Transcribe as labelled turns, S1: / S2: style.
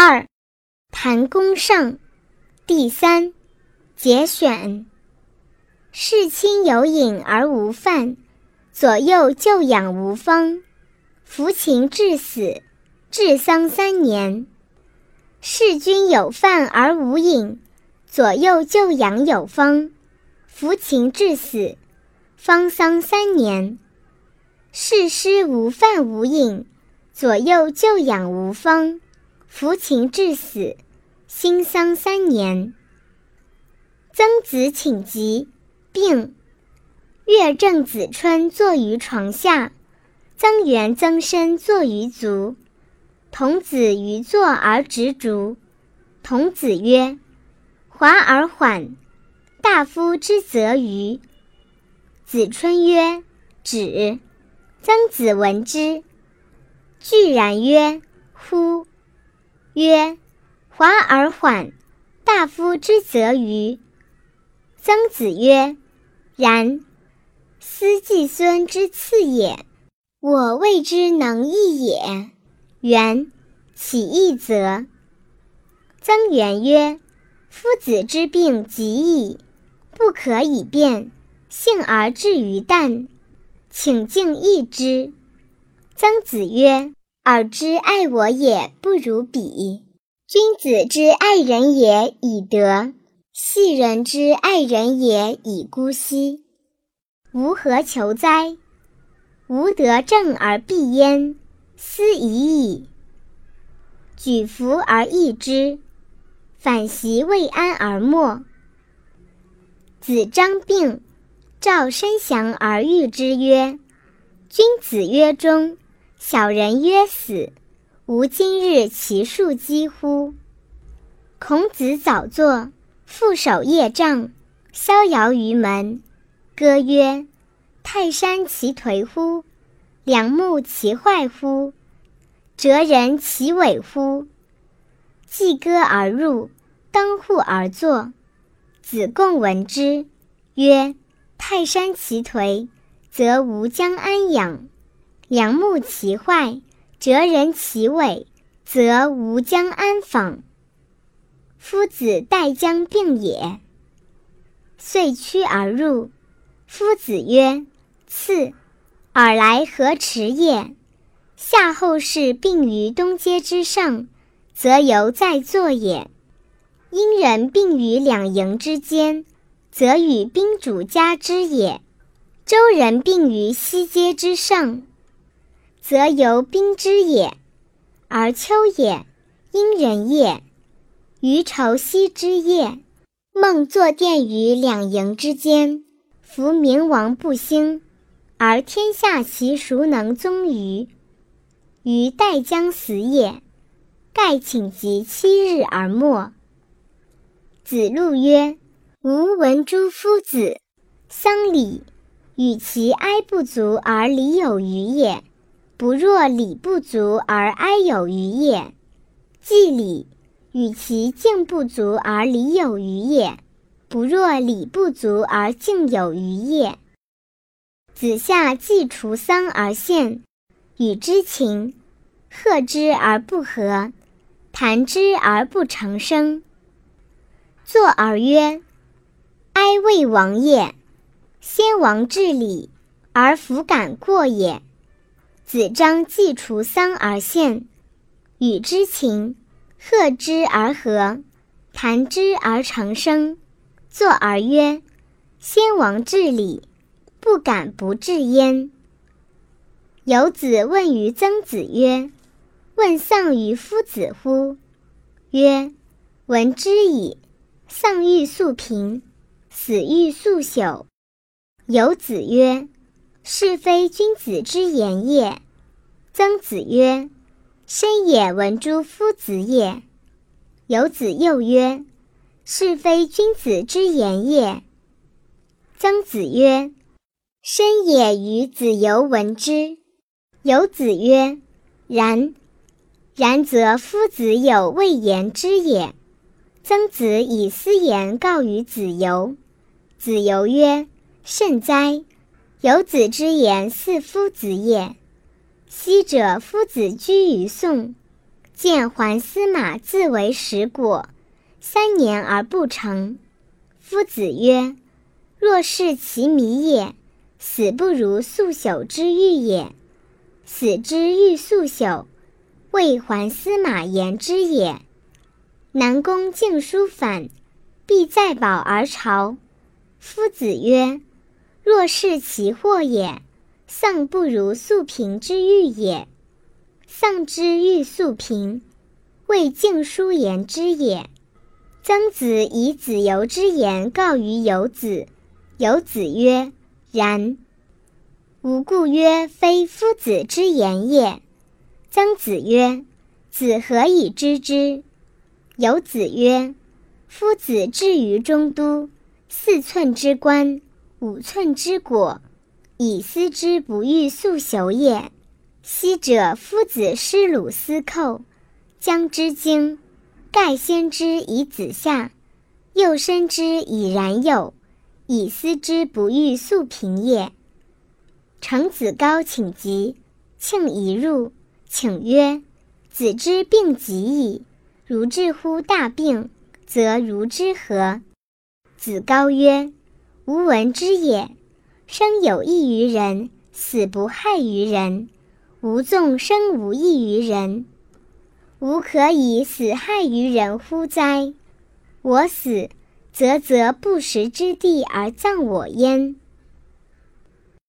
S1: 二，谈公胜，第三，节选。事亲有隐而无饭，左右就养无方。服秦至死，治丧三年。事君有饭而无饮，左右就养有方。服秦至死，方丧三年。事师无饭无饮，左右就养无方。服秦至死，辛丧三年。曾子请疾，病。乐正子春坐于床下，曾元曾参坐于足。童子于坐而执烛。童子曰：“华而缓，大夫之则于。”子春曰：“止。”曾子闻之，惧然曰：“乎！”曰：“华而缓，大夫之则于。”曾子曰：“然。斯季孙之次也，我谓之能易也。”元，起易则。曾元曰：“夫子之病极矣，不可以辩，幸而至于旦。”请敬易之。曾子曰：“尔之爱我也不如彼。君子之爱人也以德，戏人之爱人也以姑息。吾何求哉？吾得正而必焉，斯已矣。举服而易之，反习未安而没。子张病。”赵申祥而喻之曰：“君子曰忠，小人曰死。吾今日其数几乎？”孔子早作，复守业杖，逍遥于门。歌曰：“泰山其颓乎！梁木其坏乎！哲人其伪乎！”既歌而入，登户而坐。子贡闻之，曰：泰山其颓，则吾将安养；良木其坏，哲人其伪，则吾将安访。夫子待将病也，遂趋而入。夫子曰：“次，尔来何迟也？”夏后氏病于东阶之上，则犹在坐也。殷人病于两营之间。则与宾主加之也。周人病于西阶之上，则由兵之也。而秋也，殷人也。于愁夕之夜，梦坐殿于两营之间，夫明王不兴，而天下其孰能宗于？于待将死也。盖请疾七日而没。子路曰。吾闻诸夫子丧礼，与其哀不足而礼有余也，不若礼不足而哀有余也；祭礼，与其敬不足而礼有余也，不若礼不足而敬有余也。子夏祭除丧而献，与之情，贺之而不和，谈之而不成声，坐而曰。哀魏王也，先王治礼而弗敢过也。子张既除丧而献，与之情，贺之而和，谈之而长声，坐而曰：“先王治礼，不敢不治焉。”有子问于曾子曰：“问丧于夫子乎？”曰：“闻之矣。丧欲速平。”死欲速朽。有子曰：“是非君子之言也。”曾子曰：“深也闻诸夫子也。”有子又曰：“是非君子之言也。”曾子曰：“深也与子游闻之。”有子曰：“然。然则夫子有未言之也。”曾子以私言告于子游。子游曰：“甚哉！有子之言似夫子也。昔者夫子居于宋，见还司马自为食果，三年而不成。夫子曰：“若是其迷也，死不如速朽之欲也。死之欲速朽，谓还司马言之也。南宫敬书反，必再保而朝。夫子曰：若是其祸也，丧不如素平之欲也。”丧之欲速平，未敬书言之也。曾子以子游之言告于游子，游子曰：“然。”吾故曰：“非夫子之言也。”曾子曰：“子何以知之？”游子曰：“夫子至于中都，四寸之官，五寸之果，以思之不欲速朽也。”昔者夫子师鲁司寇，将之经，盖先之以子夏，又申之以冉有，以思之不欲速平也。程子高请疾，庆宜入，请曰：“子之病极矣，如治乎大病，则如之何？”子高曰：“吾闻之也。生有益于人，死不害于人。”吾纵生无益于人，吾可以死害于人乎哉？我死，则则不食之地而葬我焉。